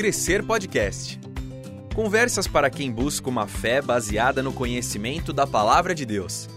Crescer Podcast. Conversas para quem busca uma fé baseada no conhecimento da palavra de Deus.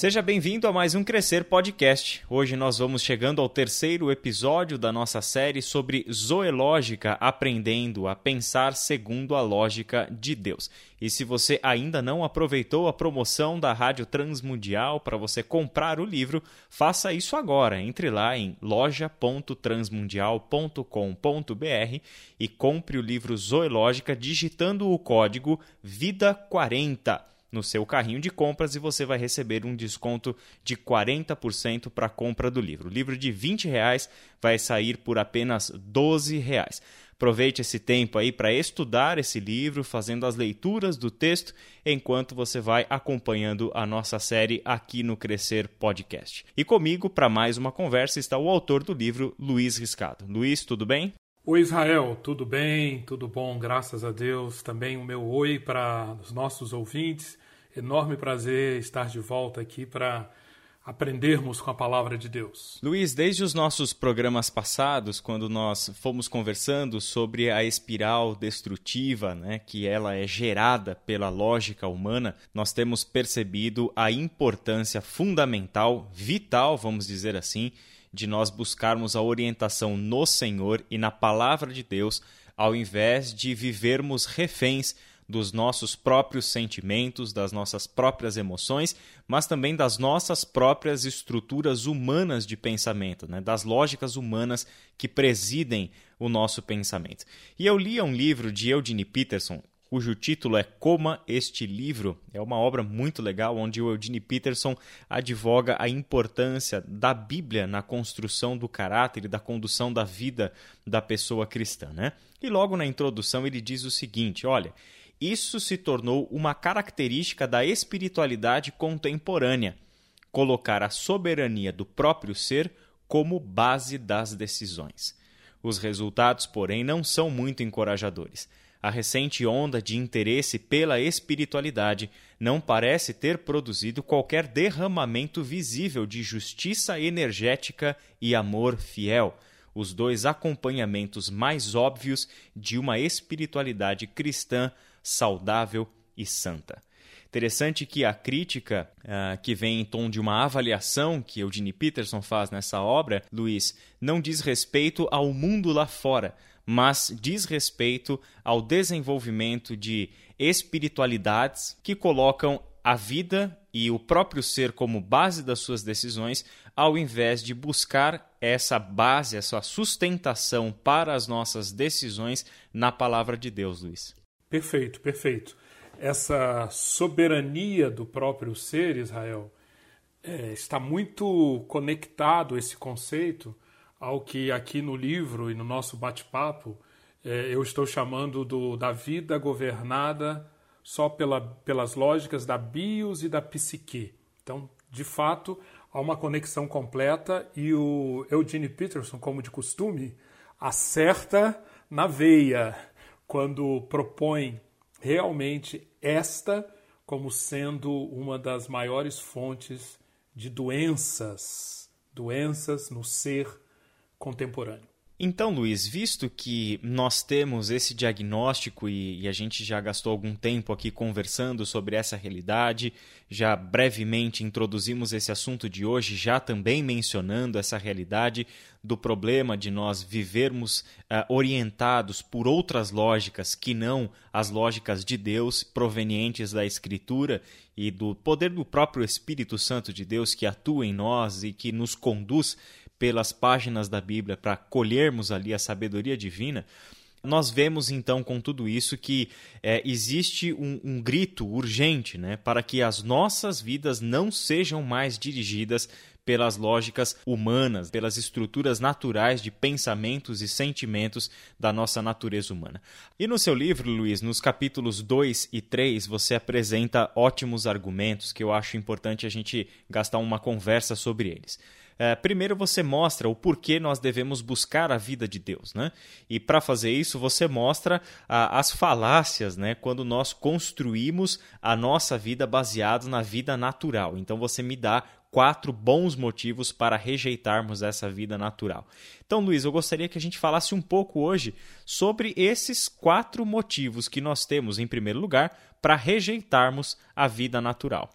Seja bem-vindo a mais um Crescer Podcast. Hoje nós vamos chegando ao terceiro episódio da nossa série sobre zoológica, aprendendo a pensar segundo a lógica de Deus. E se você ainda não aproveitou a promoção da Rádio Transmundial para você comprar o livro, faça isso agora. Entre lá em loja.transmundial.com.br e compre o livro Zoológica digitando o código VIDA40 no seu carrinho de compras e você vai receber um desconto de 40% para a compra do livro. O livro de 20 reais vai sair por apenas 12 reais. Aproveite esse tempo aí para estudar esse livro, fazendo as leituras do texto, enquanto você vai acompanhando a nossa série aqui no Crescer Podcast. E comigo, para mais uma conversa, está o autor do livro, Luiz Riscado. Luiz, tudo bem? Oi Israel, tudo bem? Tudo bom, graças a Deus. Também o meu oi para os nossos ouvintes enorme prazer estar de volta aqui para aprendermos com a palavra de Deus. Luiz, desde os nossos programas passados, quando nós fomos conversando sobre a espiral destrutiva, né, que ela é gerada pela lógica humana, nós temos percebido a importância fundamental, vital, vamos dizer assim, de nós buscarmos a orientação no Senhor e na palavra de Deus, ao invés de vivermos reféns dos nossos próprios sentimentos, das nossas próprias emoções, mas também das nossas próprias estruturas humanas de pensamento, né? das lógicas humanas que presidem o nosso pensamento. E eu li um livro de Eugene Peterson, cujo título é Coma Este Livro. É uma obra muito legal onde o Eugene Peterson advoga a importância da Bíblia na construção do caráter e da condução da vida da pessoa cristã. Né? E logo na introdução ele diz o seguinte: olha. Isso se tornou uma característica da espiritualidade contemporânea, colocar a soberania do próprio ser como base das decisões. Os resultados, porém, não são muito encorajadores. A recente onda de interesse pela espiritualidade não parece ter produzido qualquer derramamento visível de justiça energética e amor fiel, os dois acompanhamentos mais óbvios de uma espiritualidade cristã saudável e santa. Interessante que a crítica uh, que vem em tom de uma avaliação que Eugene Peterson faz nessa obra, Luiz, não diz respeito ao mundo lá fora, mas diz respeito ao desenvolvimento de espiritualidades que colocam a vida e o próprio ser como base das suas decisões, ao invés de buscar essa base, essa sustentação para as nossas decisões na palavra de Deus, Luiz. Perfeito, perfeito. Essa soberania do próprio ser, Israel, é, está muito conectado esse conceito ao que aqui no livro e no nosso bate-papo é, eu estou chamando do, da vida governada só pela, pelas lógicas da bios e da psique. Então, de fato, há uma conexão completa e o Eugene Peterson, como de costume, acerta na veia quando propõe realmente esta como sendo uma das maiores fontes de doenças, doenças no ser contemporâneo. Então, Luiz, visto que nós temos esse diagnóstico e, e, a gente já gastou algum tempo aqui conversando sobre essa realidade, já brevemente introduzimos esse assunto de hoje, já também mencionando essa realidade do problema de nós vivermos uh, orientados por outras lógicas que não as lógicas de Deus provenientes da Escritura e do poder do próprio Espírito Santo de Deus que atua em nós e que nos conduz pelas páginas da Bíblia para colhermos ali a sabedoria divina, nós vemos então com tudo isso que é, existe um, um, grito urgente né, para que as nossas vidas não sejam mais dirigidas pelas lógicas humanas, pelas estruturas naturais de pensamentos e sentimentos da nossa natureza humana. E no seu livro, Luiz, nos capítulos 2 e 3, você apresenta ótimos argumentos que eu acho importante a gente gastar uma conversa sobre eles. É, primeiro você mostra o porquê nós devemos buscar a vida de Deus, né? E para fazer isso você mostra a, as falácias, né? Quando nós construímos a nossa vida baseada na vida natural. Então você me dá quatro bons motivos para rejeitarmos essa vida natural. Então, Luiz, eu gostaria que a gente falasse um pouco hoje sobre esses quatro motivos que nós temos, em primeiro lugar, para rejeitarmos a vida natural.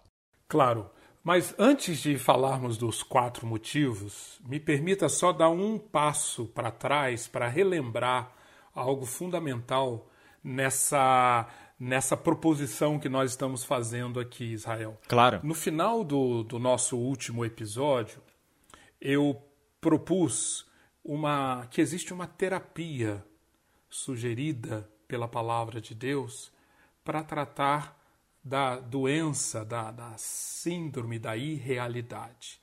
Claro, mas antes de falarmos dos quatro motivos, me permita só dar um passo para trás para relembrar algo fundamental nessa nessa proposição que nós estamos fazendo aqui, Israel. Claro. No final do, do nosso último episódio, eu propus uma que existe uma terapia sugerida pela palavra de Deus para tratar da doença, da, da síndrome da irrealidade.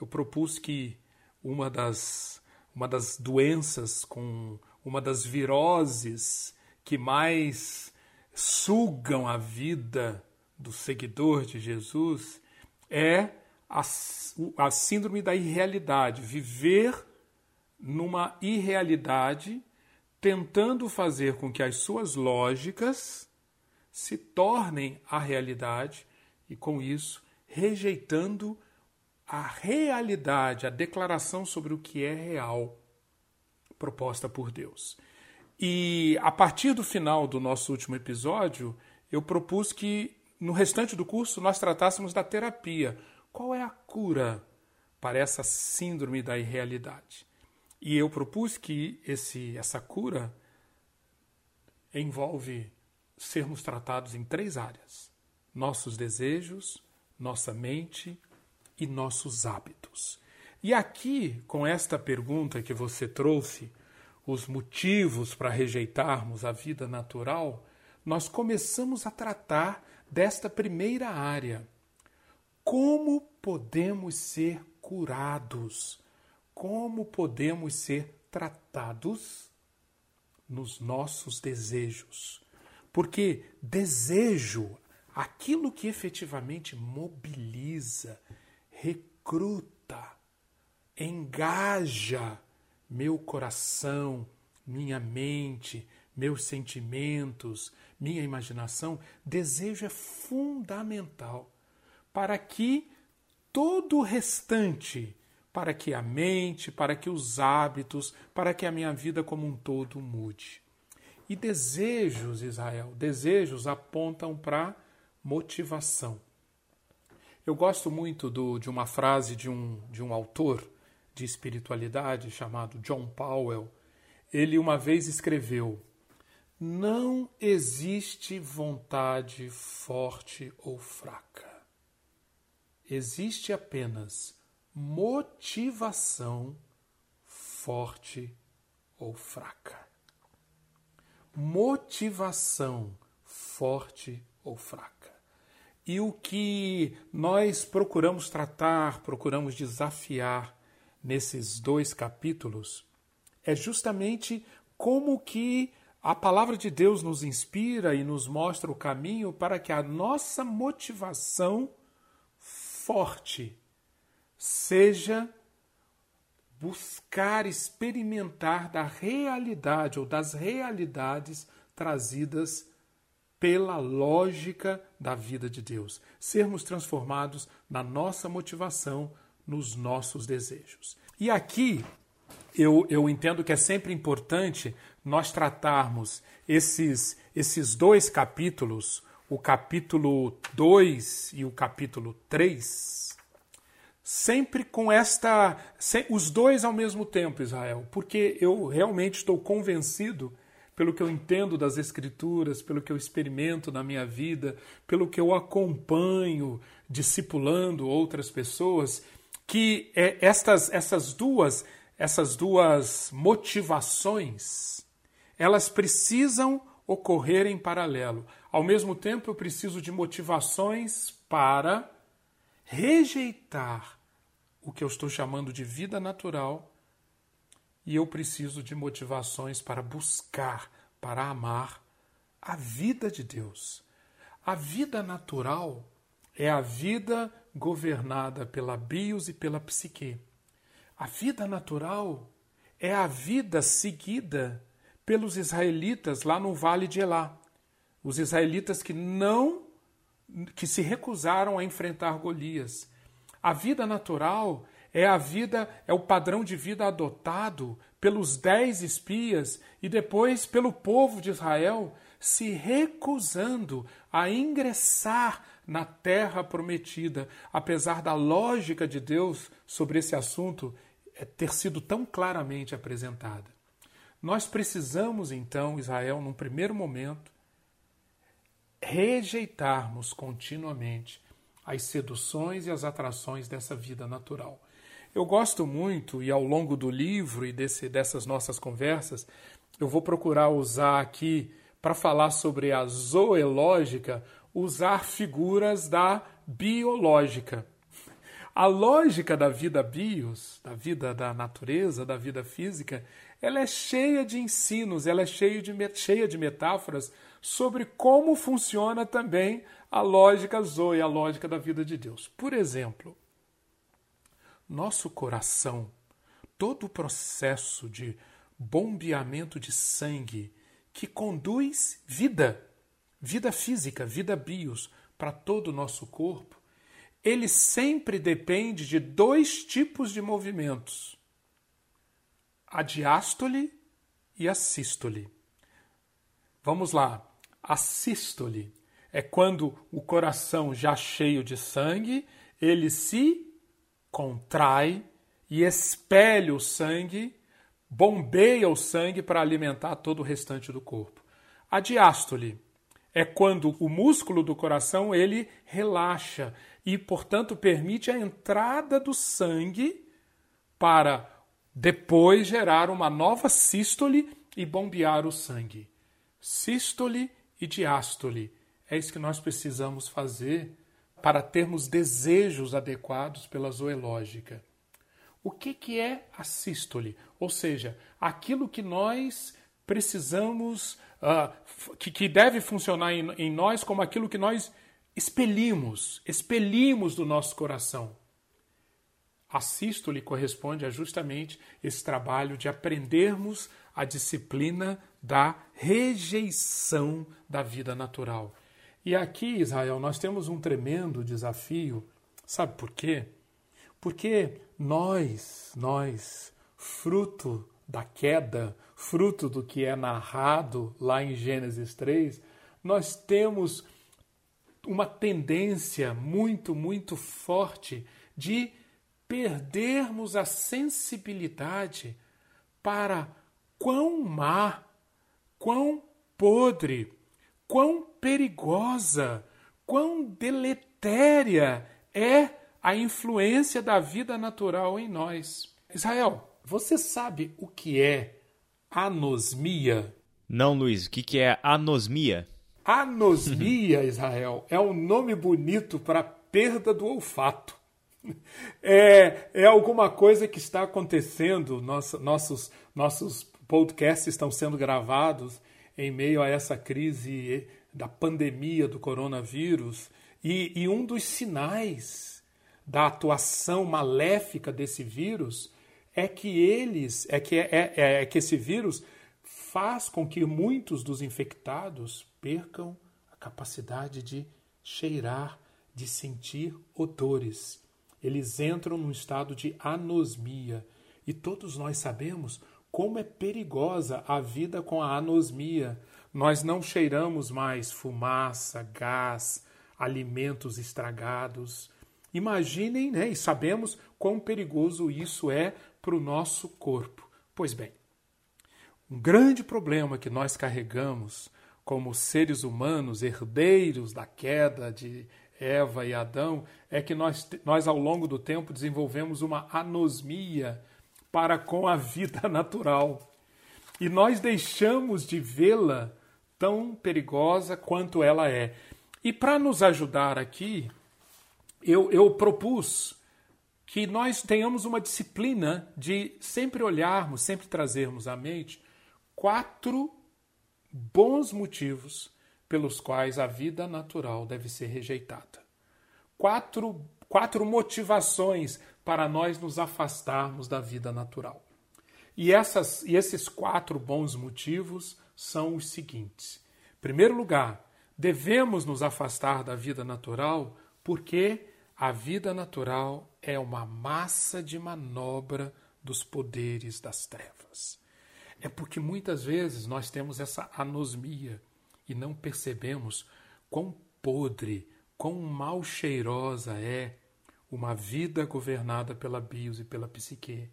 Eu propus que uma das, uma das doenças, com uma das viroses que mais sugam a vida do seguidor de Jesus é a, a síndrome da irrealidade, viver numa irrealidade, tentando fazer com que as suas lógicas se tornem a realidade e, com isso, rejeitando a realidade, a declaração sobre o que é real proposta por Deus. E a partir do final do nosso último episódio, eu propus que no restante do curso nós tratássemos da terapia. Qual é a cura para essa síndrome da irrealidade? E eu propus que esse, essa cura envolve sermos tratados em três áreas: nossos desejos, nossa mente e nossos hábitos. E aqui, com esta pergunta que você trouxe, os motivos para rejeitarmos a vida natural, nós começamos a tratar desta primeira área. Como podemos ser curados? Como podemos ser tratados nos nossos desejos? Porque desejo, aquilo que efetivamente mobiliza, recruta, engaja meu coração, minha mente, meus sentimentos, minha imaginação, desejo é fundamental para que todo o restante, para que a mente, para que os hábitos, para que a minha vida como um todo mude. E desejos, Israel, desejos apontam para motivação. Eu gosto muito do, de uma frase de um, de um autor de espiritualidade chamado John Powell. Ele uma vez escreveu: Não existe vontade forte ou fraca. Existe apenas motivação forte ou fraca motivação forte ou fraca. E o que nós procuramos tratar, procuramos desafiar nesses dois capítulos é justamente como que a palavra de Deus nos inspira e nos mostra o caminho para que a nossa motivação forte seja buscar experimentar da realidade ou das realidades trazidas pela lógica da vida de Deus. Sermos transformados na nossa motivação, nos nossos desejos. E aqui eu, eu entendo que é sempre importante nós tratarmos esses, esses dois capítulos, o capítulo 2 e o capítulo 3 sempre com esta. os dois ao mesmo tempo, Israel, porque eu realmente estou convencido, pelo que eu entendo das Escrituras, pelo que eu experimento na minha vida, pelo que eu acompanho discipulando outras pessoas, que é, estas, essas duas essas duas motivações elas precisam ocorrer em paralelo. Ao mesmo tempo, eu preciso de motivações para rejeitar o que eu estou chamando de vida natural e eu preciso de motivações para buscar, para amar a vida de Deus. A vida natural é a vida governada pela bios e pela psique. A vida natural é a vida seguida pelos israelitas lá no vale de Elá. Os israelitas que não que se recusaram a enfrentar Golias A vida natural é a vida, é o padrão de vida adotado pelos dez espias e depois pelo povo de Israel, se recusando a ingressar na terra prometida, apesar da lógica de Deus sobre esse assunto é, ter sido tão claramente apresentada. Nós precisamos, então, Israel, num primeiro momento, rejeitarmos continuamente as seduções e as atrações dessa vida natural. Eu gosto muito, e ao longo do livro e desse, dessas nossas conversas, eu vou procurar usar aqui, para falar sobre a zoológica, usar figuras da biológica. A lógica da vida bios, da vida da natureza, da vida física, ela é cheia de ensinos, ela é cheia de, cheia de metáforas sobre como funciona também a lógica zoe, a lógica da vida de Deus. Por exemplo, nosso coração, todo o processo de bombeamento de sangue que conduz vida, vida física, vida bios, para todo o nosso corpo, ele sempre depende de dois tipos de movimentos: a diástole e a sístole. Vamos lá. A sístole é quando o coração já cheio de sangue, ele se contrai e expele o sangue, bombeia o sangue para alimentar todo o restante do corpo. A diástole é quando o músculo do coração ele relaxa e, portanto, permite a entrada do sangue para depois gerar uma nova sístole e bombear o sangue. Sístole e diástole. É isso que nós precisamos fazer para termos desejos adequados pela zoológica. O que, que é a sístole? Ou seja, aquilo que nós precisamos, uh, que, que deve funcionar em, em nós como aquilo que nós expelimos, expelimos do nosso coração. A sístole corresponde a justamente esse trabalho de aprendermos a disciplina da rejeição da vida natural. E aqui, Israel, nós temos um tremendo desafio. Sabe por quê? Porque nós, nós, fruto da queda, fruto do que é narrado lá em Gênesis 3, nós temos uma tendência muito, muito forte de perdermos a sensibilidade para quão má, quão podre, quão perigosa, quão deletéria é a influência da vida natural em nós. Israel, você sabe o que é anosmia? Não, Luiz, o que é anosmia? Anosmia, Israel, é um nome bonito para perda do olfato. É, é alguma coisa que está acontecendo, Nossa, nossos, nossos podcasts estão sendo gravados em meio a essa crise da pandemia do coronavírus, e, e um dos sinais da atuação maléfica desse vírus é que eles, é que, é, é, é que esse vírus faz com que muitos dos infectados percam a capacidade de cheirar, de sentir odores. Eles entram num estado de anosmia. E todos nós sabemos como é perigosa a vida com a anosmia. Nós não cheiramos mais fumaça, gás, alimentos estragados. Imaginem, né, e sabemos quão perigoso isso é para o nosso corpo. Pois bem, um grande problema que nós carregamos como seres humanos, herdeiros da queda de Eva e Adão, é que nós, nós ao longo do tempo desenvolvemos uma anosmia para com a vida natural. E nós deixamos de vê-la tão perigosa quanto ela é. E para nos ajudar aqui, eu, eu propus que nós tenhamos uma disciplina de sempre olharmos, sempre trazermos à mente quatro bons motivos pelos quais a vida natural deve ser rejeitada. Quatro, quatro motivações para nós nos afastarmos da vida natural. E, essas, e esses quatro bons motivos são os seguintes. Em primeiro lugar, devemos nos afastar da vida natural porque a vida natural é uma massa de manobra dos poderes das trevas. É porque muitas vezes nós temos essa anosmia e não percebemos quão podre, quão mal cheirosa é uma vida governada pela bios e pela psique.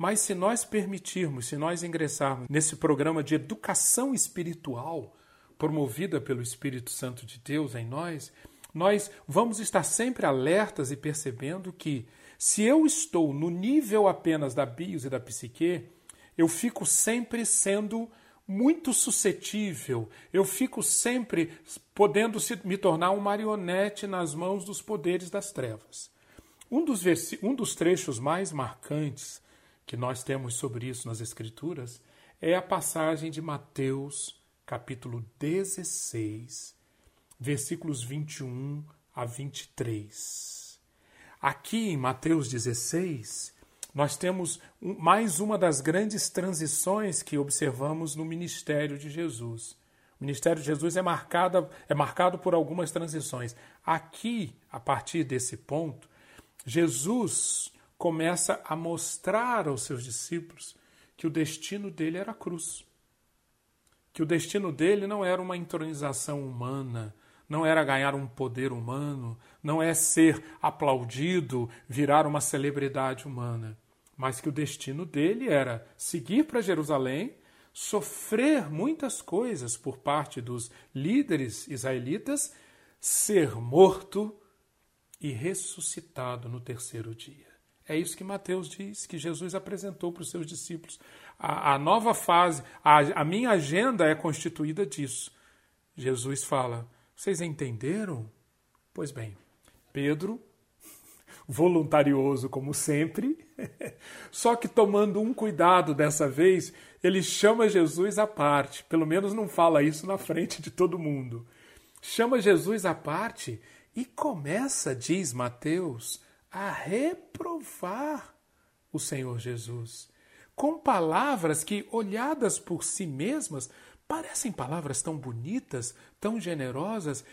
Mas se nós permitirmos, se nós ingressarmos nesse programa de educação espiritual promovida pelo Espírito Santo de Deus em nós, nós vamos estar sempre alertas e percebendo que se eu estou no nível apenas da bios e da psique, eu fico sempre sendo muito suscetível, eu fico sempre podendo me tornar um marionete nas mãos dos poderes das trevas. Um dos, um dos trechos mais marcantes que nós temos sobre isso nas Escrituras é a passagem de Mateus, capítulo 16, versículos 21 a 23. Aqui em Mateus 16, nós temos mais uma das grandes transições que observamos no ministério de Jesus. O ministério de Jesus é marcado, é marcado por algumas transições. Aqui, a partir desse ponto, Jesus começa a mostrar aos seus discípulos que o destino dele era a cruz. Que o destino dele não era uma entronização humana, não era ganhar um poder humano, não é ser aplaudido, virar uma celebridade humana, mas que o destino dele era seguir para Jerusalém, sofrer muitas coisas por parte dos líderes israelitas, ser morto e ressuscitado no terceiro dia. É isso que Mateus diz, que Jesus apresentou para os seus discípulos. A, a nova fase, a, a minha agenda é constituída disso. Jesus fala: vocês entenderam? Pois bem, Pedro, voluntarioso como sempre, só que tomando um cuidado dessa vez, ele chama Jesus à parte, pelo menos não fala isso na frente de todo mundo. Chama Jesus à parte e começa, diz Mateus, a reprovar o Senhor Jesus, com palavras que, olhadas por si mesmas, Parecem palavras tão bonitas, tão generosas.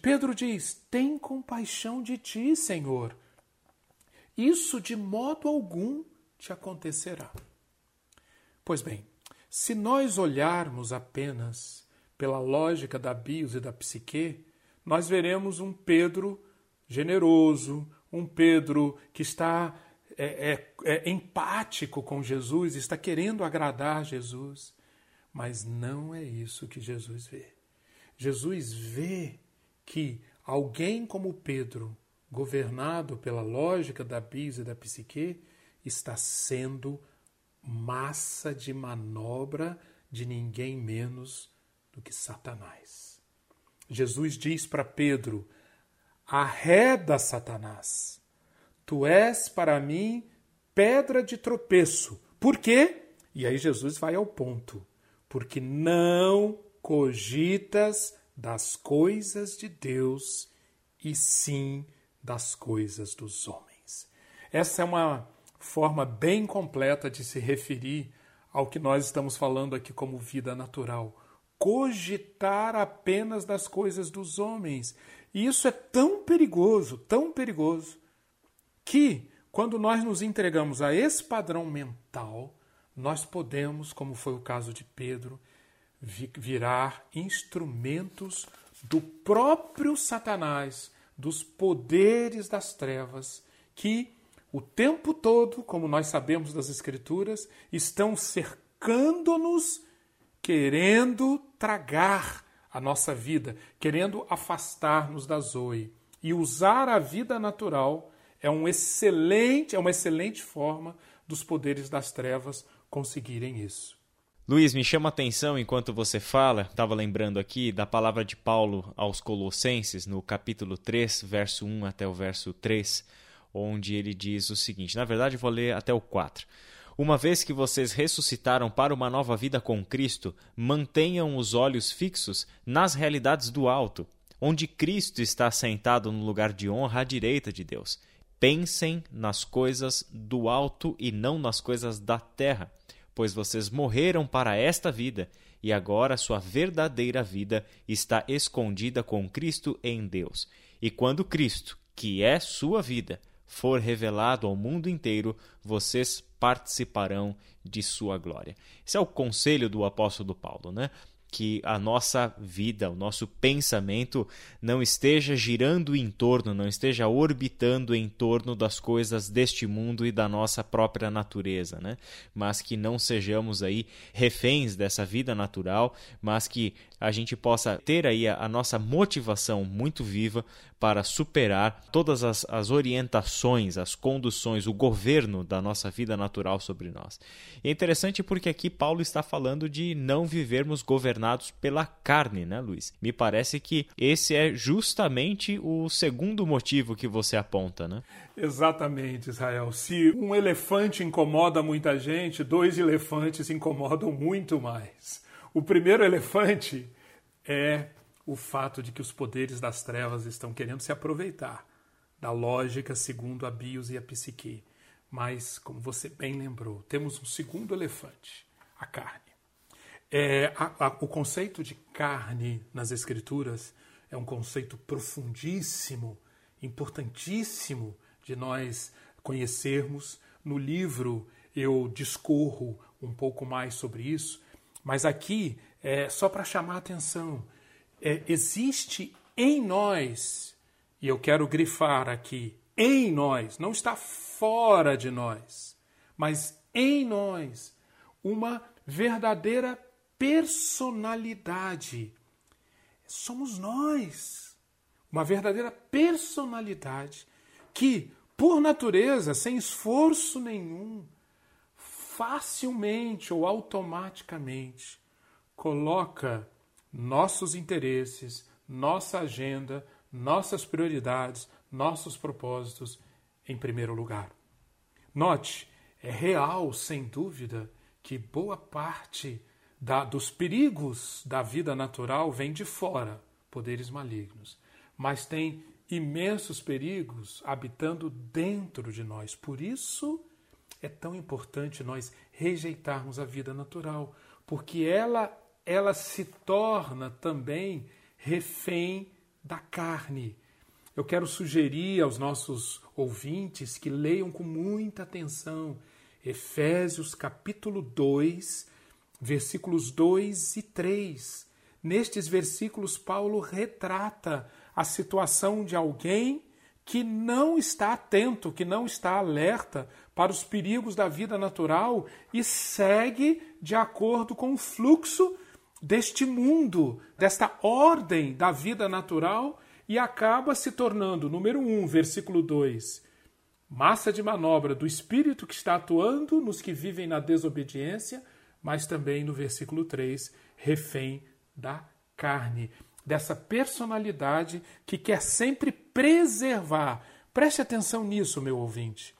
Pedro diz: Tem compaixão de ti, Senhor. Isso de modo algum te acontecerá. Pois bem, se nós olharmos apenas pela lógica da bios e da psique, nós veremos um Pedro generoso, um Pedro que está é, é, é empático com Jesus, está querendo agradar Jesus. Mas não é isso que Jesus vê. Jesus vê que alguém como Pedro, governado pela lógica da bis e da psique, está sendo massa de manobra de ninguém menos do que Satanás. Jesus diz para Pedro: arreda Satanás, tu és para mim pedra de tropeço. Por quê? E aí Jesus vai ao ponto porque não cogitas das coisas de Deus e sim das coisas dos homens. Essa é uma forma bem completa de se referir ao que nós estamos falando aqui como vida natural. Cogitar apenas das coisas dos homens. E isso é tão perigoso, tão perigoso, que quando nós nos entregamos a esse padrão mental, nós podemos, como foi o caso de Pedro, virar instrumentos do próprio Satanás, dos poderes das trevas, que o tempo todo, como nós sabemos das Escrituras, estão cercando-nos, querendo tragar a nossa vida, querendo afastar-nos da Zoe. E usar a vida natural é um excelente, é uma excelente forma dos poderes das trevas conseguirem isso. Luiz, me chama a atenção enquanto você fala, estava lembrando aqui da palavra de Paulo aos Colossenses, no capítulo 3, verso 1 até o verso 3, onde ele diz o seguinte: na verdade, vou ler até o 4. Uma vez que vocês ressuscitaram para uma nova vida com Cristo, mantenham os olhos fixos nas realidades do alto, onde Cristo está sentado no lugar de honra à direita de Deus. Pensem nas coisas do alto e não nas coisas da terra pois vocês morreram para esta vida, e agora sua verdadeira vida está escondida com Cristo em Deus. E quando Cristo, que é sua vida, for revelado ao mundo inteiro, vocês participarão de sua glória. Esse é o conselho do apóstolo Paulo, né? que a nossa vida, o nosso pensamento não esteja girando em torno, não esteja orbitando em torno das coisas deste mundo e da nossa própria natureza, né? Mas que não sejamos aí reféns dessa vida natural, mas que a gente possa ter aí a, a nossa motivação muito viva para superar todas as, as orientações, as conduções, o governo da nossa vida natural sobre nós. E é interessante porque aqui Paulo está falando de não vivermos governados pela carne, né, Luiz? Me parece que esse é justamente o segundo motivo que você aponta, né? Exatamente, Israel. Se um elefante incomoda muita gente, dois elefantes incomodam muito mais. O primeiro elefante é o fato de que os poderes das trevas estão querendo se aproveitar da lógica segundo a bios e a psique. Mas, como você bem lembrou, temos um segundo elefante, a carne. É, a, a, o conceito de carne nas Escrituras é um conceito profundíssimo, importantíssimo de nós conhecermos. No livro eu discorro um pouco mais sobre isso, mas aqui é só para chamar a atenção é, existe em nós, e eu quero grifar aqui, em nós, não está fora de nós, mas em nós, uma verdadeira personalidade. Somos nós. Uma verdadeira personalidade que, por natureza, sem esforço nenhum, facilmente ou automaticamente coloca nossos interesses, nossa agenda, nossas prioridades, nossos propósitos em primeiro lugar. Note, é real, sem dúvida, que boa parte da, dos perigos da vida natural vem de fora, poderes malignos, mas tem imensos perigos habitando dentro de nós. Por isso é tão importante nós rejeitarmos a vida natural, porque ela ela se torna também refém da carne. Eu quero sugerir aos nossos ouvintes que leiam com muita atenção Efésios capítulo 2, versículos 2 e 3. Nestes versículos, Paulo retrata a situação de alguém que não está atento, que não está alerta para os perigos da vida natural e segue de acordo com o fluxo deste mundo, desta ordem da vida natural e acaba se tornando, número 1, um, versículo 2, massa de manobra do espírito que está atuando nos que vivem na desobediência, mas também no versículo 3, refém da carne, dessa personalidade que quer sempre preservar. Preste atenção nisso, meu ouvinte.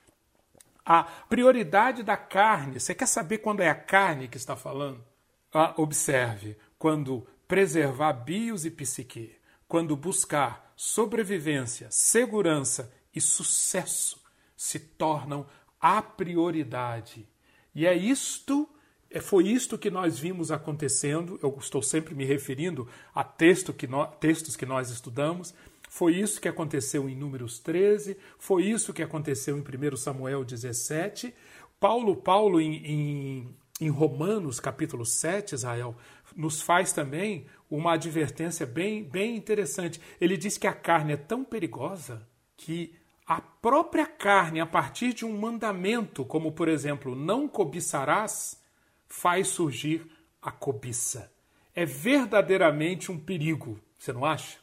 A prioridade da carne, você quer saber quando é a carne que está falando? Ah, observe, quando preservar bios e psique, quando buscar sobrevivência, segurança e sucesso se tornam a prioridade. E é isto, é, foi isto que nós vimos acontecendo. Eu estou sempre me referindo a texto que no, textos que nós estudamos. Foi isso que aconteceu em Números 13, foi isso que aconteceu em 1 Samuel 17. Paulo, Paulo em, em em Romanos capítulo 7, Israel, nos faz também uma advertência bem, bem interessante. Ele diz que a carne é tão perigosa que a própria carne, a partir de um mandamento, como por exemplo, não cobiçarás, faz surgir a cobiça. É verdadeiramente um perigo, você não acha?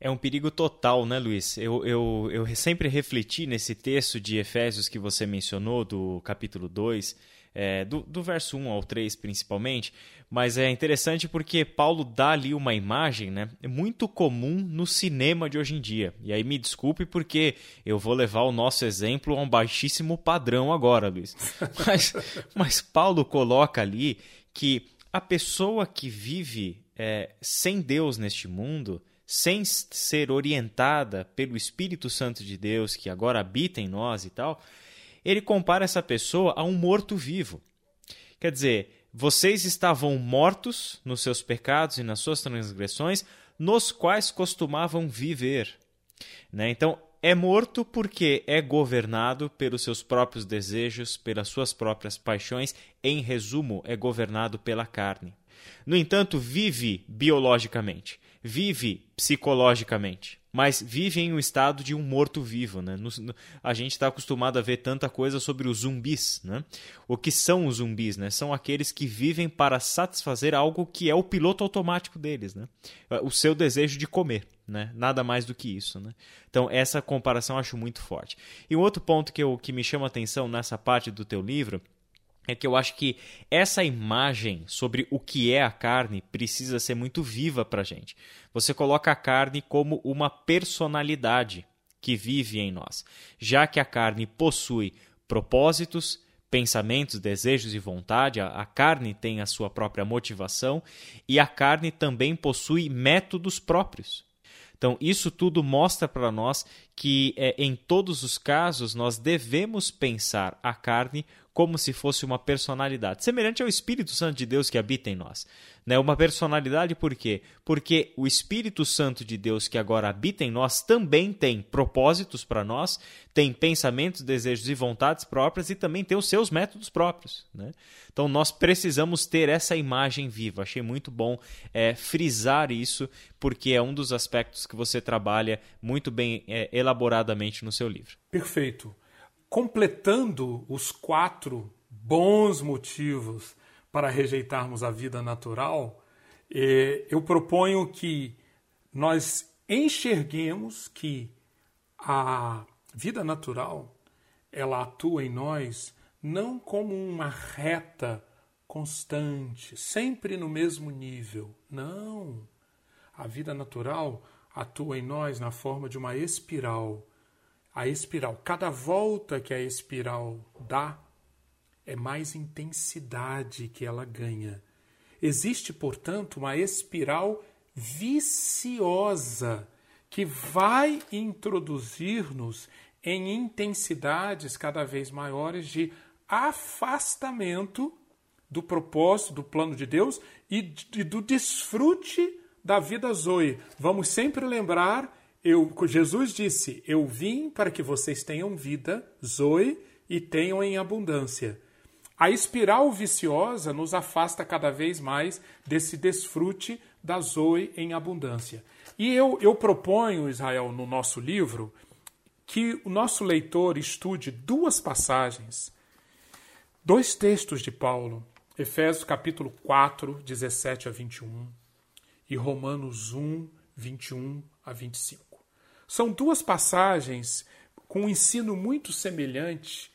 É um perigo total, né, Luiz? Eu, eu, eu sempre refleti nesse texto de Efésios que você mencionou, do capítulo 2 é, do, do verso 1 ao 3 principalmente, mas é interessante porque Paulo dá ali uma imagem né, muito comum no cinema de hoje em dia. E aí me desculpe porque eu vou levar o nosso exemplo a um baixíssimo padrão agora, Luiz. Mas, mas Paulo coloca ali que a pessoa que vive é, sem Deus neste mundo, sem ser orientada pelo Espírito Santo de Deus que agora habita em nós e tal, ele compara essa pessoa a um morto-vivo. Quer dizer, vocês estavam mortos nos seus pecados e nas suas transgressões, nos quais costumavam viver. Né? Então, é morto porque é governado pelos seus próprios desejos, pelas suas próprias paixões, em resumo, é governado pela carne. No entanto, vive biologicamente, vive psicologicamente, mas vive em um estado de um morto-vivo. Né? a gente está acostumado a ver tanta coisa sobre os zumbis. Né? O que são os zumbis? Né? São aqueles que vivem para satisfazer algo que é o piloto automático deles, né? o seu desejo de comer. Né? Nada mais do que isso. Né? Então, essa comparação eu acho muito forte. E um outro ponto que, eu, que me chama a atenção nessa parte do teu livro é que eu acho que essa imagem sobre o que é a carne precisa ser muito viva para gente. Você coloca a carne como uma personalidade que vive em nós, já que a carne possui propósitos, pensamentos, desejos e vontade, a, a carne tem a sua própria motivação e a carne também possui métodos próprios. Então, isso tudo mostra para nós que, é, em todos os casos, nós devemos pensar a carne como se fosse uma personalidade, semelhante ao Espírito Santo de Deus que habita em nós. Né? Uma personalidade por quê? Porque o Espírito Santo de Deus que agora habita em nós também tem propósitos para nós, tem pensamentos, desejos e vontades próprias e também tem os seus métodos próprios. Né? Então nós precisamos ter essa imagem viva. Achei muito bom é, frisar isso, porque é um dos aspectos que você trabalha muito bem é, elaboradamente no seu livro. Perfeito completando os quatro bons motivos para rejeitarmos a vida natural, eh, eu proponho que nós enxerguemos que a vida natural ela atua em nós não como uma reta constante, sempre no mesmo nível. Não. A vida natural atua em nós na forma de uma espiral a espiral. Cada volta que a espiral dá, é mais intensidade que ela ganha. Existe, portanto, uma espiral viciosa que vai introduzir-nos em intensidades cada vez maiores de afastamento do propósito, do plano de Deus e do desfrute da vida Zoe. Vamos sempre lembrar eu, Jesus disse: Eu vim para que vocês tenham vida, zoe, e tenham em abundância. A espiral viciosa nos afasta cada vez mais desse desfrute da zoe em abundância. E eu, eu proponho, Israel, no nosso livro, que o nosso leitor estude duas passagens, dois textos de Paulo, Efésios capítulo 4, 17 a 21 e Romanos 1, 21 a 25. São duas passagens com um ensino muito semelhante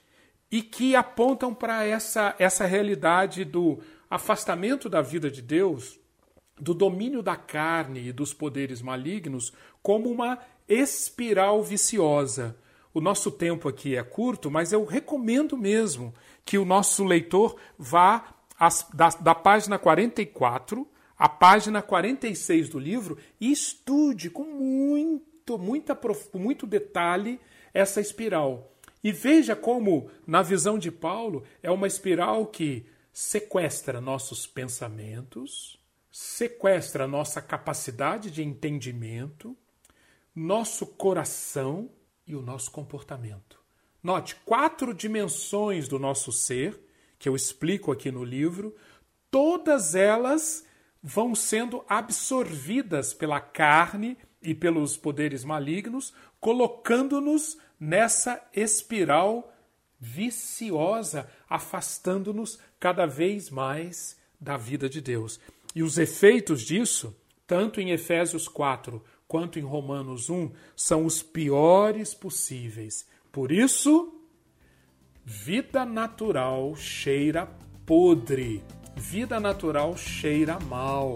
e que apontam para essa, essa realidade do afastamento da vida de Deus, do domínio da carne e dos poderes malignos, como uma espiral viciosa. O nosso tempo aqui é curto, mas eu recomendo mesmo que o nosso leitor vá as, da, da página 44 à página 46 do livro e estude com muito muito, muita, com muito detalhe essa espiral. E veja como, na visão de Paulo, é uma espiral que sequestra nossos pensamentos, sequestra nossa capacidade de entendimento, nosso coração e o nosso comportamento. Note, quatro dimensões do nosso ser, que eu explico aqui no livro, todas elas vão sendo absorvidas pela carne e pelos poderes malignos, colocando-nos nessa espiral viciosa, afastando-nos cada vez mais da vida de Deus. E os efeitos disso, tanto em Efésios 4 quanto em Romanos 1, são os piores possíveis. Por isso, vida natural cheira podre, vida natural cheira mal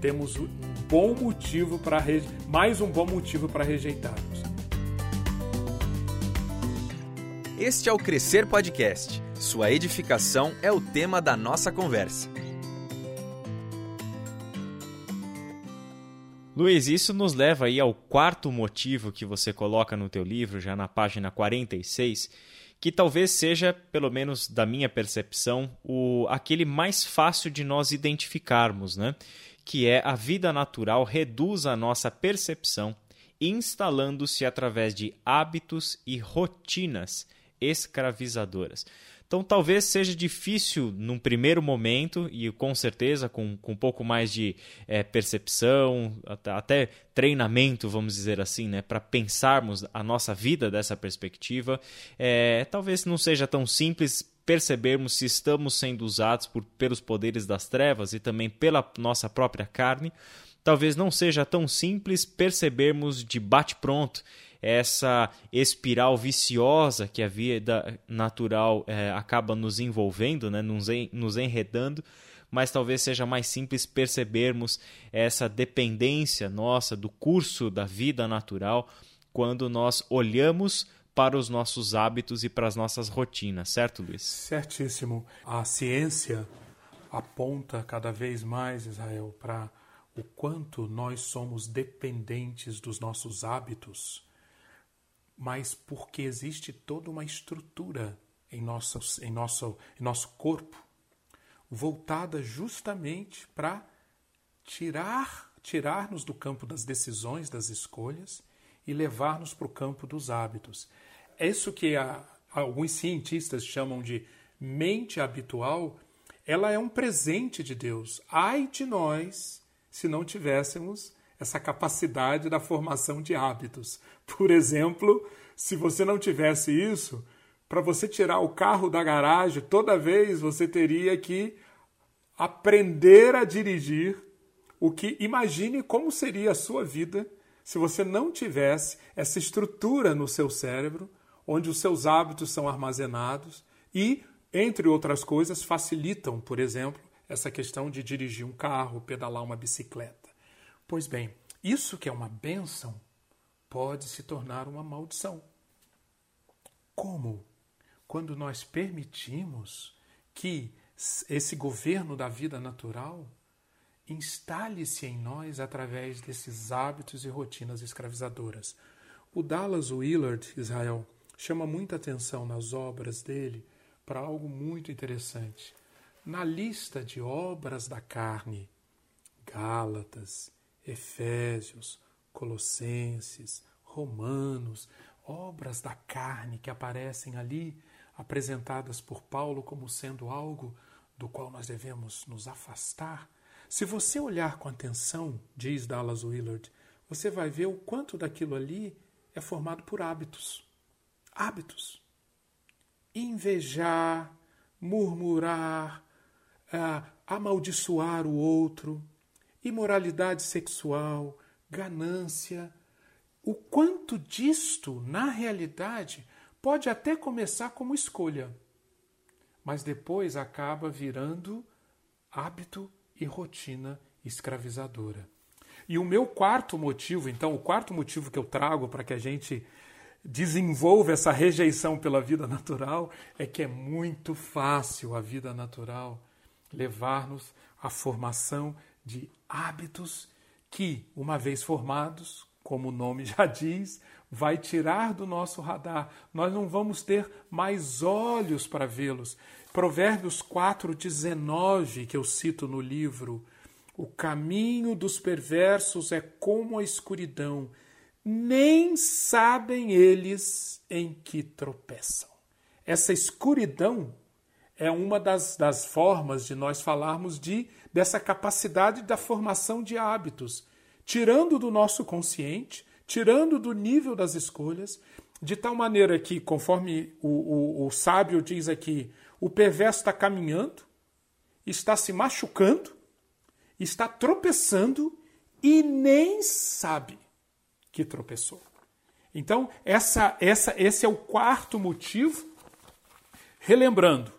temos um bom motivo para mais um bom motivo para rejeitarmos. Este é o Crescer Podcast. Sua edificação é o tema da nossa conversa. Luiz, isso nos leva aí ao quarto motivo que você coloca no teu livro, já na página 46, que talvez seja, pelo menos da minha percepção, o aquele mais fácil de nós identificarmos, né? Que é a vida natural reduz a nossa percepção instalando-se através de hábitos e rotinas escravizadoras. Então, talvez seja difícil num primeiro momento, e com certeza com, com um pouco mais de é, percepção, até, até, treinamento, vamos dizer assim, né, para pensarmos a nossa vida dessa perspectiva. É, talvez não seja tão simples percebermos se estamos sendo usados por, pelos poderes das trevas e também pela nossa própria carne. Talvez não seja tão simples percebermos de bate-pronto essa espiral viciosa que a vida natural é, acaba nos envolvendo, né, nos, en nos enredando, mas talvez seja mais simples percebermos essa dependência nossa do curso da vida natural quando nós olhamos para os nossos hábitos e para as nossas rotinas, certo, Luiz? Certíssimo. A ciência aponta cada vez mais, Israel, para o quanto nós somos dependentes dos nossos hábitos mas porque existe toda uma estrutura em nosso, em nosso, em nosso corpo voltada justamente para tirar tirar-nos do campo das decisões, das escolhas e levar-nos para o campo dos hábitos. Isso que a, alguns cientistas chamam de mente habitual. Ela é um presente de Deus. Ai de nós se não tivéssemos essa capacidade da formação de hábitos. Por exemplo, se você não tivesse isso, para você tirar o carro da garagem, toda vez você teria que aprender a dirigir. O que imagine como seria a sua vida se você não tivesse essa estrutura no seu cérebro, onde os seus hábitos são armazenados e, entre outras coisas, facilitam, por exemplo, essa questão de dirigir um carro, pedalar uma bicicleta. Pois bem, isso que é uma bênção pode se tornar uma maldição. Como? Quando nós permitimos que esse governo da vida natural instale-se em nós através desses hábitos e rotinas escravizadoras. O Dallas Willard, Israel, chama muita atenção nas obras dele para algo muito interessante. Na lista de obras da carne, Gálatas, Efésios, Colossenses, Romanos, obras da carne que aparecem ali, apresentadas por Paulo como sendo algo do qual nós devemos nos afastar. Se você olhar com atenção, diz Dallas Willard, você vai ver o quanto daquilo ali é formado por hábitos. Hábitos. Invejar, murmurar, ah, amaldiçoar o outro, imoralidade sexual, ganância. O quanto disto, na realidade, pode até começar como escolha, mas depois acaba virando hábito e rotina escravizadora. E o meu quarto motivo, então, o quarto motivo que eu trago para que a gente desenvolva essa rejeição pela vida natural é que é muito fácil a vida natural levar-nos à formação de hábitos que, uma vez formados, como o nome já diz, vai tirar do nosso radar. Nós não vamos ter mais olhos para vê-los. Provérbios 4:19, que eu cito no livro, o caminho dos perversos é como a escuridão, nem sabem eles em que tropeçam. Essa escuridão é uma das, das formas de nós falarmos de dessa capacidade da formação de hábitos, tirando do nosso consciente, tirando do nível das escolhas, de tal maneira que, conforme o, o, o sábio diz aqui, o perverso está caminhando, está se machucando, está tropeçando e nem sabe que tropeçou. Então, essa, essa, esse é o quarto motivo. Relembrando,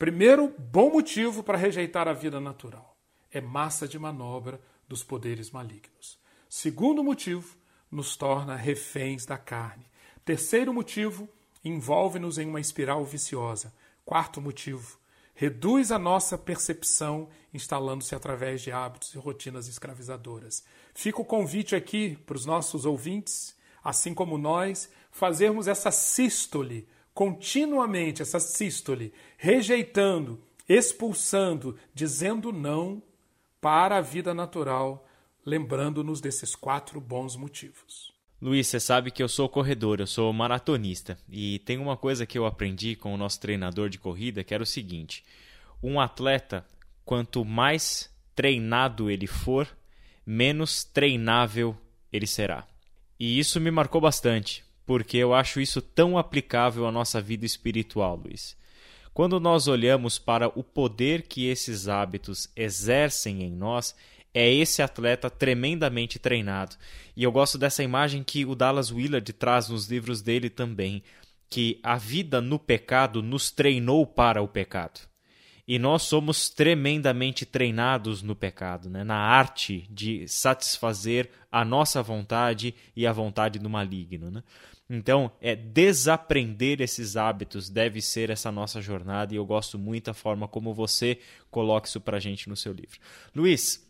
Primeiro bom motivo para rejeitar a vida natural é massa de manobra dos poderes malignos. Segundo motivo, nos torna reféns da carne. Terceiro motivo, envolve-nos em uma espiral viciosa. Quarto motivo, reduz a nossa percepção, instalando-se através de hábitos e rotinas escravizadoras. Fica o convite aqui para os nossos ouvintes, assim como nós, fazermos essa sístole continuamente essa sístole, rejeitando, expulsando, dizendo não para a vida natural, lembrando-nos desses quatro bons motivos. Luiz, você sabe que eu sou corredor, eu sou maratonista. E tem uma coisa que eu aprendi com o nosso treinador de corrida que era o seguinte: um atleta, quanto mais treinado ele for, menos treinável ele será. E isso me marcou bastante, porque eu acho isso tão aplicável à nossa vida espiritual, Luiz. Quando nós olhamos para o poder que esses hábitos exercem em nós, é esse atleta tremendamente treinado. E eu gosto dessa imagem que o Dallas Willard traz nos livros dele também, que a vida no pecado nos treinou para o pecado. E nós somos tremendamente treinados no pecado, né? na arte de satisfazer a nossa vontade e a vontade do maligno. Né? Então, é desaprender esses hábitos deve ser essa nossa jornada e eu gosto muito da forma como você coloca isso para a gente no seu livro. Luiz,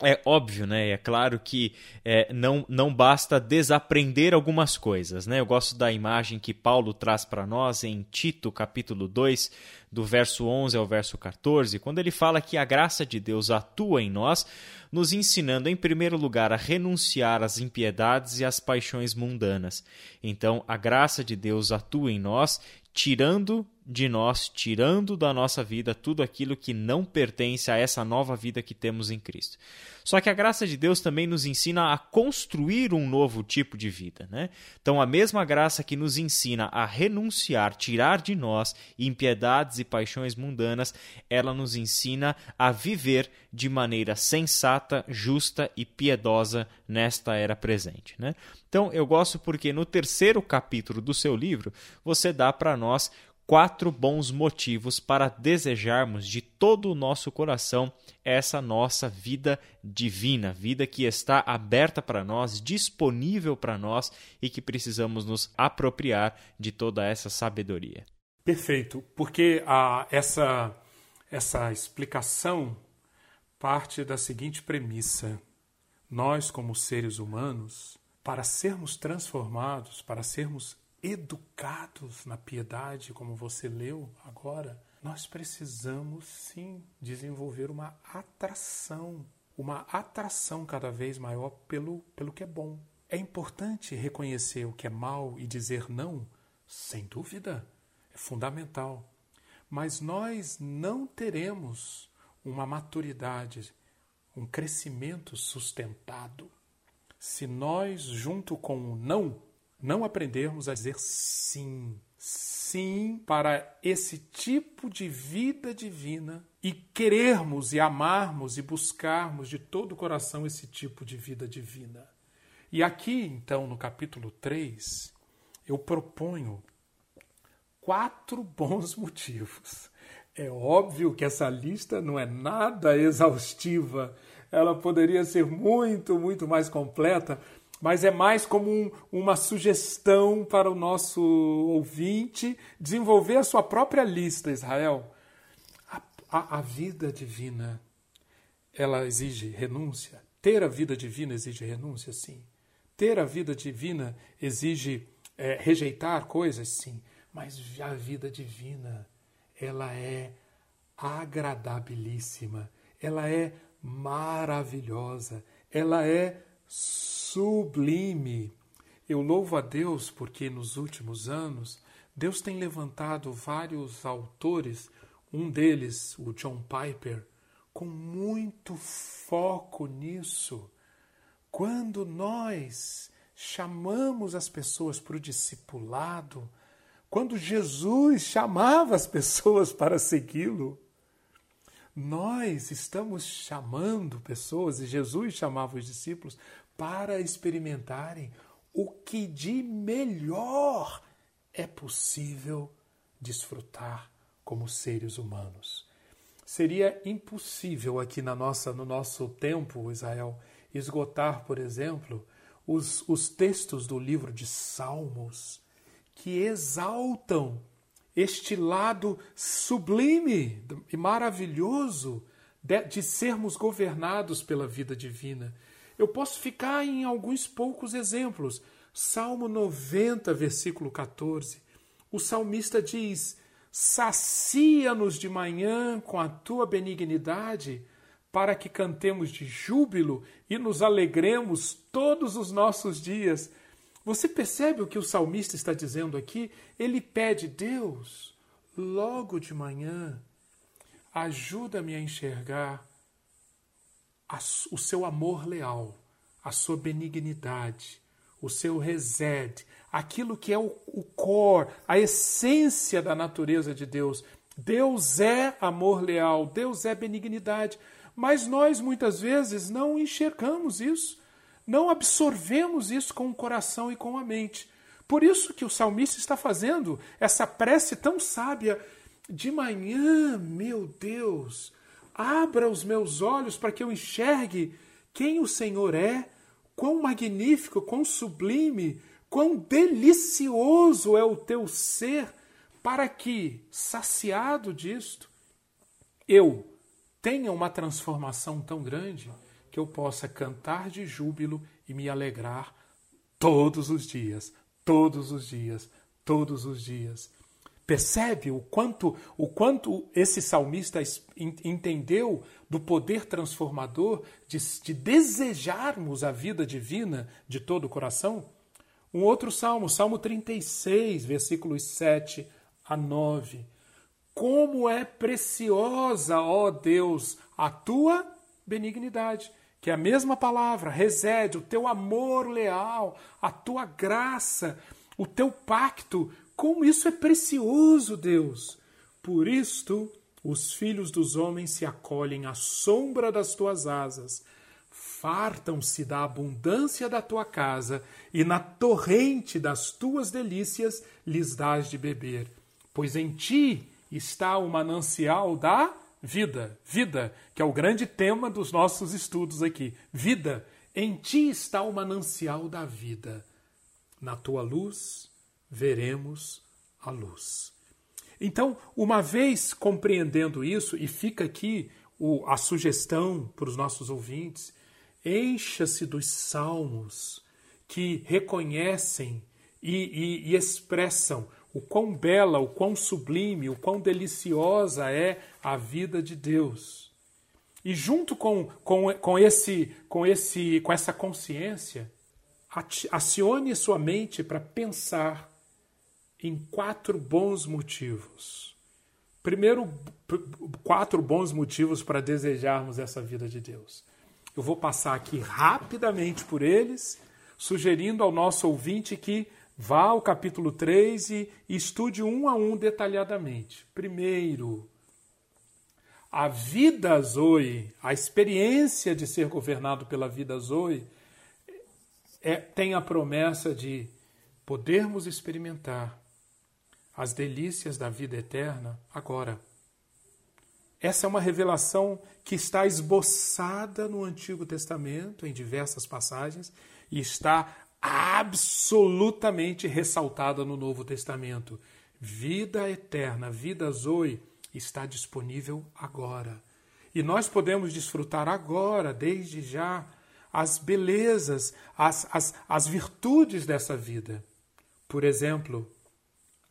é óbvio, né? É claro que é, não, não basta desaprender algumas coisas, né? Eu gosto da imagem que Paulo traz para nós em Tito, capítulo 2, do verso 11 ao verso 14, quando ele fala que a graça de Deus atua em nós, nos ensinando, em primeiro lugar, a renunciar às impiedades e às paixões mundanas. Então, a graça de Deus atua em nós, tirando de nós, tirando da nossa vida tudo aquilo que não pertence a essa nova vida que temos em Cristo. Só que a graça de Deus também nos ensina a construir um novo tipo de vida. Né? Então, a mesma graça que nos ensina a renunciar, tirar de nós impiedades e paixões mundanas, ela nos ensina a viver de maneira sensata, justa e piedosa nesta era presente. Né? Então, eu gosto porque no terceiro capítulo do seu livro, você dá para nós quatro bons motivos para desejarmos de todo o nosso coração essa nossa vida divina, vida que está aberta para nós, disponível para nós e que precisamos nos apropriar de toda essa sabedoria. Perfeito, porque a, essa, essa explicação parte da seguinte premissa: nós, como seres humanos, para sermos transformados, para sermos educados na piedade, como você leu agora, nós precisamos sim desenvolver uma atração, uma atração cada vez maior pelo, pelo que é bom. É importante reconhecer o que é mal e dizer não, sem dúvida, é fundamental. Mas nós não teremos uma maturidade, um crescimento sustentado se nós, junto com o não, não aprendermos a dizer sim, sim para esse tipo de vida divina e querermos e amarmos e buscarmos de todo o coração esse tipo de vida divina. E aqui, então, no capítulo 3, eu proponho quatro bons motivos. É óbvio que essa lista não é nada exaustiva, ela poderia ser muito, muito mais completa, mas é mais como um, uma sugestão para o nosso ouvinte desenvolver a sua própria lista, Israel. A, a, a vida divina, ela exige renúncia. Ter a vida divina exige renúncia, sim. Ter a vida divina exige é, rejeitar coisas, sim. Mas a vida divina, ela é agradabilíssima, ela é maravilhosa, ela é sublime. Eu louvo a Deus porque nos últimos anos Deus tem levantado vários autores, um deles, o John Piper, com muito foco nisso. Quando nós chamamos as pessoas para o discipulado, quando Jesus chamava as pessoas para segui-lo, nós estamos chamando pessoas, e Jesus chamava os discípulos, para experimentarem o que de melhor é possível desfrutar como seres humanos. Seria impossível aqui na nossa, no nosso tempo, Israel, esgotar, por exemplo, os, os textos do livro de Salmos que exaltam este lado sublime e maravilhoso de, de sermos governados pela vida divina eu posso ficar em alguns poucos exemplos. Salmo 90, versículo 14. O salmista diz: Sacia-nos de manhã com a tua benignidade, para que cantemos de júbilo e nos alegremos todos os nossos dias. Você percebe o que o salmista está dizendo aqui? Ele pede, Deus, logo de manhã, ajuda-me a enxergar o seu amor leal, a sua benignidade, o seu resed, aquilo que é o, o core, a essência da natureza de Deus. Deus é amor leal, Deus é benignidade, mas nós muitas vezes não enxergamos isso, não absorvemos isso com o coração e com a mente. Por isso que o salmista está fazendo essa prece tão sábia. De manhã, meu Deus, abra os meus olhos para que eu enxergue quem o Senhor é, quão magnífico, quão sublime, quão delicioso é o teu ser, para que, saciado disto, eu tenha uma transformação tão grande que eu possa cantar de júbilo e me alegrar todos os dias, todos os dias, todos os dias. Percebe o quanto, o quanto esse salmista entendeu do poder transformador de, de desejarmos a vida divina de todo o coração? Um outro salmo, Salmo 36, versículos 7 a 9. Como é preciosa, ó Deus, a tua benignidade, que é a mesma palavra, resede o teu amor leal, a tua graça, o teu pacto. Como isso é precioso, Deus! Por isto, os filhos dos homens se acolhem à sombra das tuas asas, fartam-se da abundância da tua casa, e na torrente das tuas delícias lhes dás de beber. Pois em ti está o manancial da vida. Vida, que é o grande tema dos nossos estudos aqui. Vida. Em ti está o manancial da vida. Na tua luz veremos a luz. Então, uma vez compreendendo isso, e fica aqui o, a sugestão para os nossos ouvintes, encha-se dos salmos que reconhecem e, e, e expressam o quão bela, o quão sublime, o quão deliciosa é a vida de Deus. E junto com, com, com, esse, com, esse, com essa consciência, acione sua mente para pensar em quatro bons motivos. Primeiro, quatro bons motivos para desejarmos essa vida de Deus. Eu vou passar aqui rapidamente por eles, sugerindo ao nosso ouvinte que Vá ao capítulo 3 e estude um a um detalhadamente. Primeiro, a vida Zoe, a experiência de ser governado pela vida Zoe, é, tem a promessa de podermos experimentar as delícias da vida eterna agora. Essa é uma revelação que está esboçada no Antigo Testamento, em diversas passagens, e está absolutamente ressaltada no Novo Testamento. Vida eterna, vida Zoe, está disponível agora. E nós podemos desfrutar agora, desde já, as belezas, as, as, as virtudes dessa vida. Por exemplo,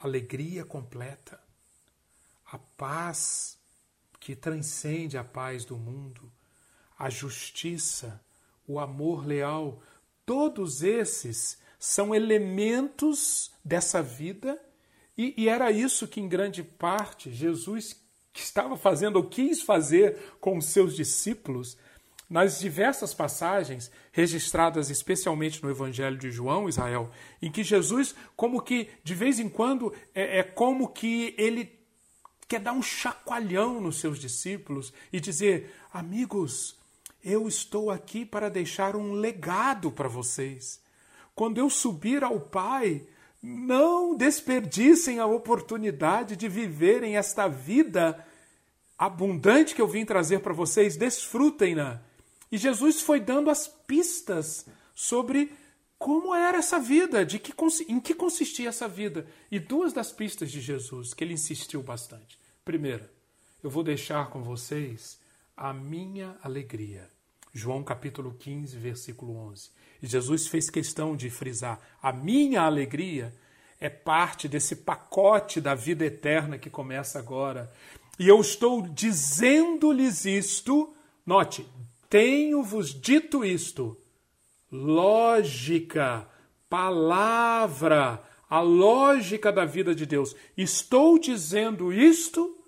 alegria completa, a paz que transcende a paz do mundo, a justiça, o amor leal Todos esses são elementos dessa vida, e, e era isso que, em grande parte, Jesus estava fazendo ou quis fazer com os seus discípulos nas diversas passagens registradas especialmente no Evangelho de João, Israel, em que Jesus, como que de vez em quando, é, é, como que ele quer dar um chacoalhão nos seus discípulos e dizer: amigos, eu estou aqui para deixar um legado para vocês. Quando eu subir ao Pai, não desperdicem a oportunidade de viverem esta vida abundante que eu vim trazer para vocês, desfrutem-na. E Jesus foi dando as pistas sobre como era essa vida, de que, em que consistia essa vida. E duas das pistas de Jesus que ele insistiu bastante. Primeira, eu vou deixar com vocês a minha alegria. João capítulo 15, versículo 11. E Jesus fez questão de frisar: a minha alegria é parte desse pacote da vida eterna que começa agora. E eu estou dizendo-lhes isto, note, tenho-vos dito isto, lógica, palavra, a lógica da vida de Deus. Estou dizendo isto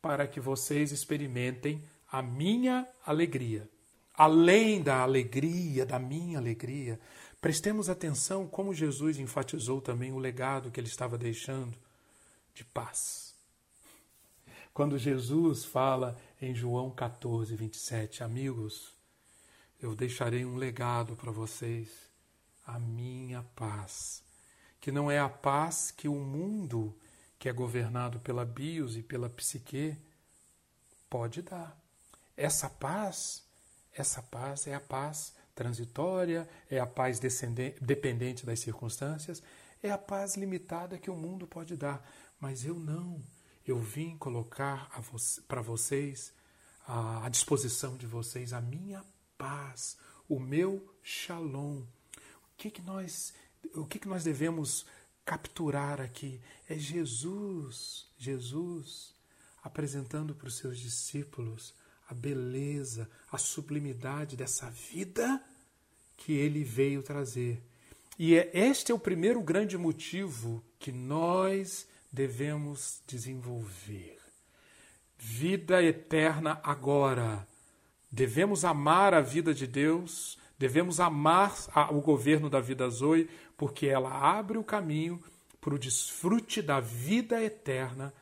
para que vocês experimentem a minha alegria. Além da alegria, da minha alegria, prestemos atenção como Jesus enfatizou também o legado que ele estava deixando de paz. Quando Jesus fala em João 14, 27, amigos, eu deixarei um legado para vocês, a minha paz, que não é a paz que o mundo, que é governado pela bios e pela psique, pode dar. Essa paz, essa paz é a paz transitória, é a paz dependente das circunstâncias, é a paz limitada que o mundo pode dar. Mas eu não. Eu vim colocar vo para vocês, à disposição de vocês, a minha paz, o meu shalom. O que, que nós, o que, que nós devemos capturar aqui? É Jesus, Jesus apresentando para os seus discípulos a beleza, a sublimidade dessa vida que ele veio trazer. E é, este é o primeiro grande motivo que nós devemos desenvolver. Vida eterna agora. Devemos amar a vida de Deus, devemos amar o governo da vida Zoe, porque ela abre o caminho para o desfrute da vida eterna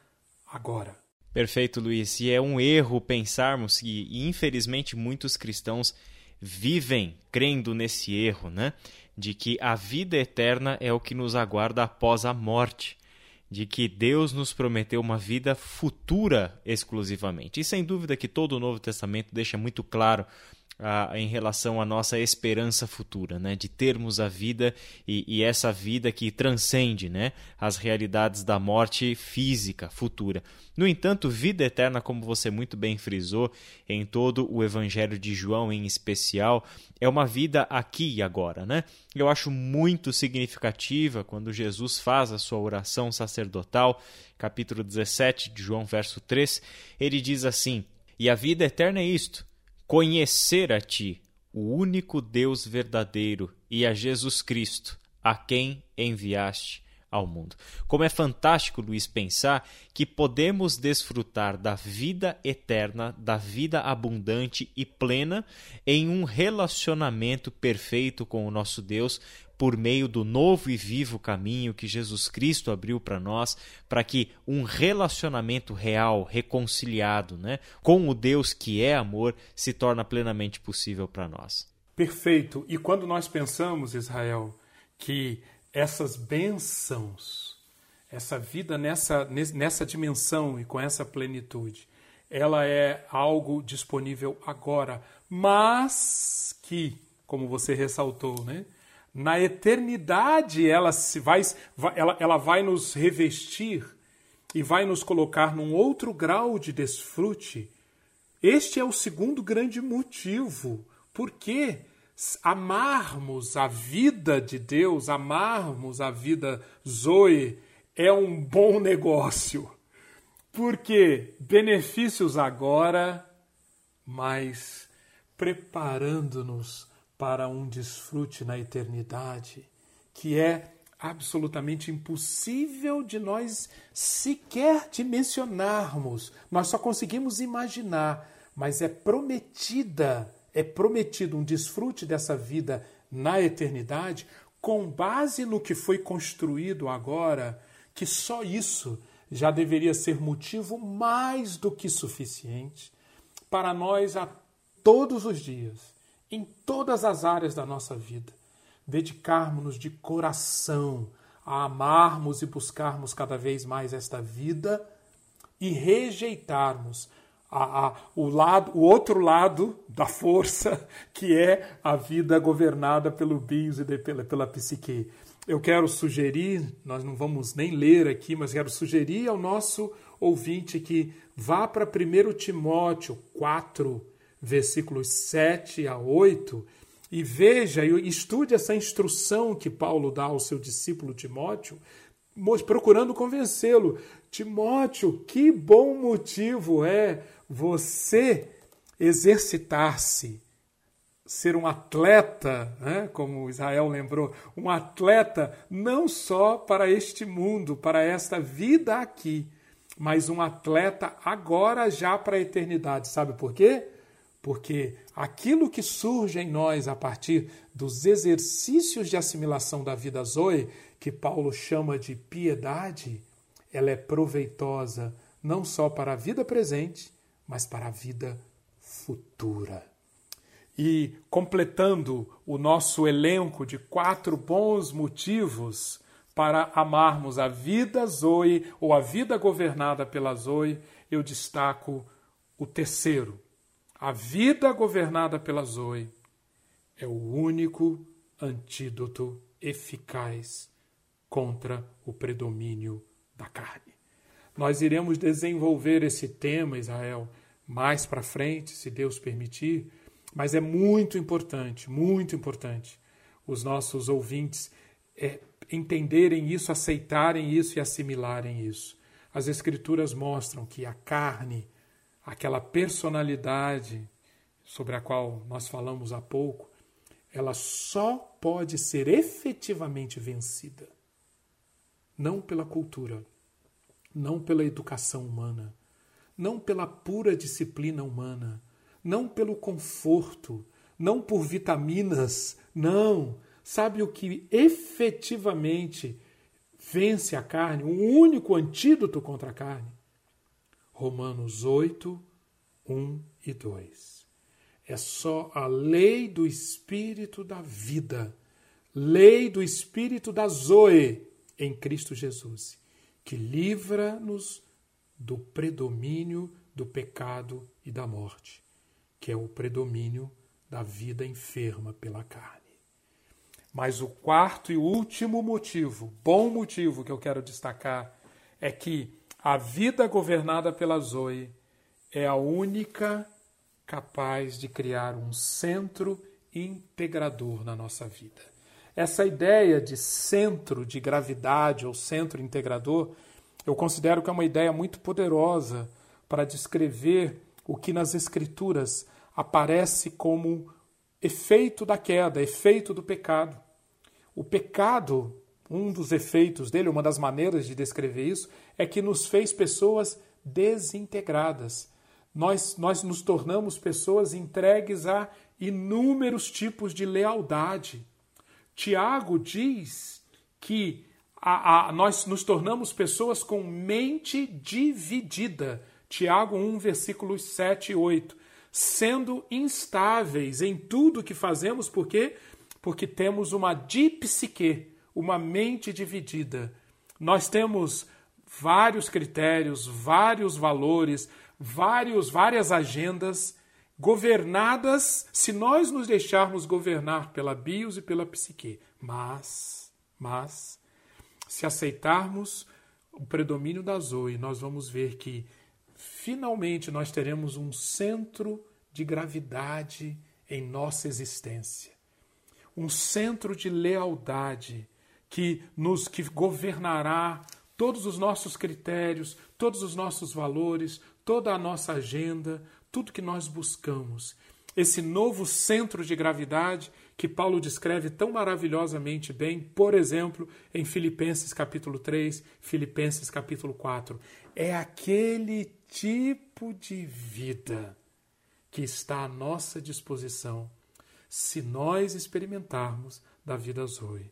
agora. Perfeito, Luiz. E é um erro pensarmos que, infelizmente, muitos cristãos vivem crendo nesse erro, né? De que a vida eterna é o que nos aguarda após a morte de que Deus nos prometeu uma vida futura exclusivamente. E sem dúvida que todo o Novo Testamento deixa muito claro em relação à nossa esperança futura, né? de termos a vida e, e, essa vida que transcende né? as realidades da morte física futura. No entanto, vida eterna, como você muito bem frisou, em todo o Evangelho de João em especial, é uma vida aqui e agora. Né? Eu acho muito significativa quando Jesus faz a sua oração sacerdotal, capítulo 17 de João, verso 3, ele diz assim: E a vida eterna é isto conhecer a Ti, o único Deus verdadeiro, e a Jesus Cristo, a quem enviaste ao mundo. Como é fantástico, Luiz, pensar que podemos desfrutar da vida eterna, da vida abundante e plena em um relacionamento perfeito com o nosso Deus, por meio do novo e vivo caminho que Jesus Cristo abriu para nós, para que um relacionamento real, reconciliado, né, com o Deus que é amor, se torna plenamente possível para nós. Perfeito. E quando nós pensamos, Israel, que essas bênçãos, essa vida nessa, nessa dimensão e com essa plenitude, ela é algo disponível agora, mas que, como você ressaltou, né? Na eternidade ela, se vai, ela, ela vai nos revestir e vai nos colocar num outro grau de desfrute. Este é o segundo grande motivo. Por que amarmos a vida de Deus, amarmos a vida Zoe, é um bom negócio. Porque benefícios agora, mas preparando-nos para um desfrute na eternidade que é absolutamente impossível de nós sequer dimensionarmos. Nós só conseguimos imaginar, mas é prometida, é prometido um desfrute dessa vida na eternidade com base no que foi construído agora, que só isso já deveria ser motivo mais do que suficiente para nós a todos os dias em todas as áreas da nossa vida, dedicarmos-nos de coração a amarmos e buscarmos cada vez mais esta vida e rejeitarmos a, a, o, lado, o outro lado da força, que é a vida governada pelo bios e de, pela, pela psique. Eu quero sugerir, nós não vamos nem ler aqui, mas quero sugerir ao nosso ouvinte que vá para 1 Timóteo 4, versículos 7 a 8, e veja e estude essa instrução que Paulo dá ao seu discípulo Timóteo, procurando convencê-lo. Timóteo, que bom motivo é você exercitar-se ser um atleta, né? como Israel lembrou, um atleta não só para este mundo, para esta vida aqui, mas um atleta agora já para a eternidade. Sabe por quê? Porque aquilo que surge em nós a partir dos exercícios de assimilação da vida Zoe, que Paulo chama de piedade, ela é proveitosa não só para a vida presente, mas para a vida futura. E completando o nosso elenco de quatro bons motivos para amarmos a vida Zoe ou a vida governada pela Zoe, eu destaco o terceiro. A vida governada pela Zoe é o único antídoto eficaz contra o predomínio da carne. Nós iremos desenvolver esse tema, Israel, mais para frente, se Deus permitir, mas é muito importante, muito importante os nossos ouvintes é, entenderem isso, aceitarem isso e assimilarem isso. As Escrituras mostram que a carne, aquela personalidade sobre a qual nós falamos há pouco, ela só pode ser efetivamente vencida não pela cultura, não pela educação humana, não pela pura disciplina humana, não pelo conforto, não por vitaminas, não. Sabe o que efetivamente vence a carne, o único antídoto contra a carne? Romanos 8, 1 e 2. É só a lei do espírito da vida, lei do espírito da Zoe em Cristo Jesus, que livra-nos do predomínio do pecado e da morte que é o predomínio da vida enferma pela carne. Mas o quarto e último motivo, bom motivo que eu quero destacar, é que a vida governada pela Zoe é a única capaz de criar um centro integrador na nossa vida. Essa ideia de centro de gravidade ou centro integrador, eu considero que é uma ideia muito poderosa para descrever o que nas Escrituras aparece como efeito da queda, efeito do pecado. O pecado, um dos efeitos dele, uma das maneiras de descrever isso, é que nos fez pessoas desintegradas. Nós, nós nos tornamos pessoas entregues a inúmeros tipos de lealdade. Tiago diz que a, a, nós nos tornamos pessoas com mente dividida. Tiago 1, versículos 7 e 8. Sendo instáveis em tudo que fazemos, por quê? Porque temos uma dipsique, uma mente dividida. Nós temos vários critérios, vários valores, vários, várias agendas governadas, se nós nos deixarmos governar pela bios e pela psique. Mas, mas, se aceitarmos o predomínio da Zoe, nós vamos ver que finalmente nós teremos um centro de gravidade em nossa existência. Um centro de lealdade que nos que governará todos os nossos critérios, todos os nossos valores, toda a nossa agenda, tudo que nós buscamos. Esse novo centro de gravidade que Paulo descreve tão maravilhosamente bem, por exemplo, em Filipenses capítulo 3, Filipenses capítulo 4. É aquele tipo de vida que está à nossa disposição se nós experimentarmos da vida Zoe.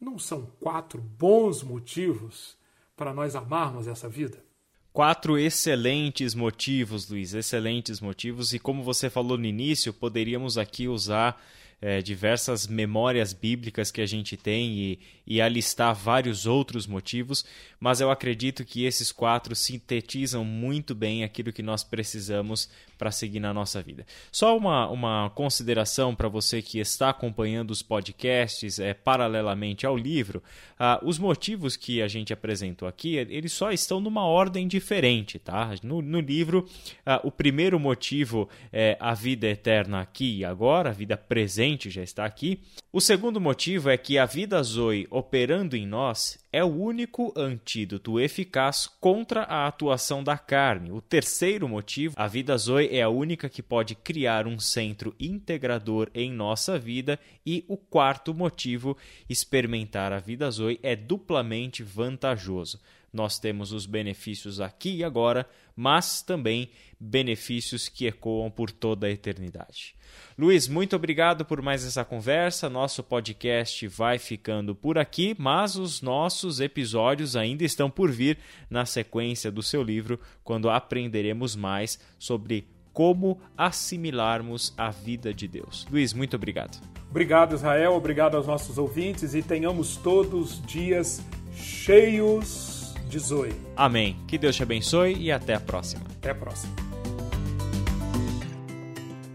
Não são quatro bons motivos para nós amarmos essa vida? Quatro excelentes motivos, Luiz, excelentes motivos. E como você falou no início, poderíamos aqui usar é, diversas memórias bíblicas que a gente tem e, e alistar vários outros motivos, mas eu acredito que esses quatro sintetizam muito bem aquilo que nós precisamos para seguir na nossa vida. Só uma, uma consideração para você que está acompanhando os podcasts é, paralelamente ao livro: ah, os motivos que a gente apresentou aqui, eles só estão numa ordem diferente. Tá? No, no livro, ah, o primeiro motivo é a vida eterna aqui e agora, a vida presente presente, já está aqui. O segundo motivo é que a vida Zoe operando em nós é o único antídoto eficaz contra a atuação da carne. O terceiro motivo, a vida Zoe é a única que pode criar um centro integrador em nossa vida. E o quarto motivo, experimentar a vida Zoe é duplamente vantajoso. Nós temos os benefícios aqui e agora, mas também benefícios que ecoam por toda a eternidade. Luiz, muito obrigado por mais essa conversa. Nosso podcast vai ficando por aqui, mas os nossos episódios ainda estão por vir na sequência do seu livro, quando aprenderemos mais sobre como assimilarmos a vida de Deus. Luiz, muito obrigado. Obrigado, Israel. Obrigado aos nossos ouvintes e tenhamos todos dias cheios de Zoe. Amém. Que Deus te abençoe e até a próxima. Até a próxima.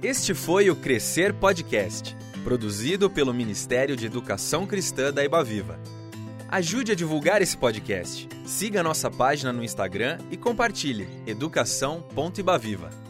Este foi o Crescer Podcast, produzido pelo Ministério de Educação Cristã da Ibaviva. Ajude a divulgar esse podcast. Siga nossa página no Instagram e compartilhe educação.ibaviva.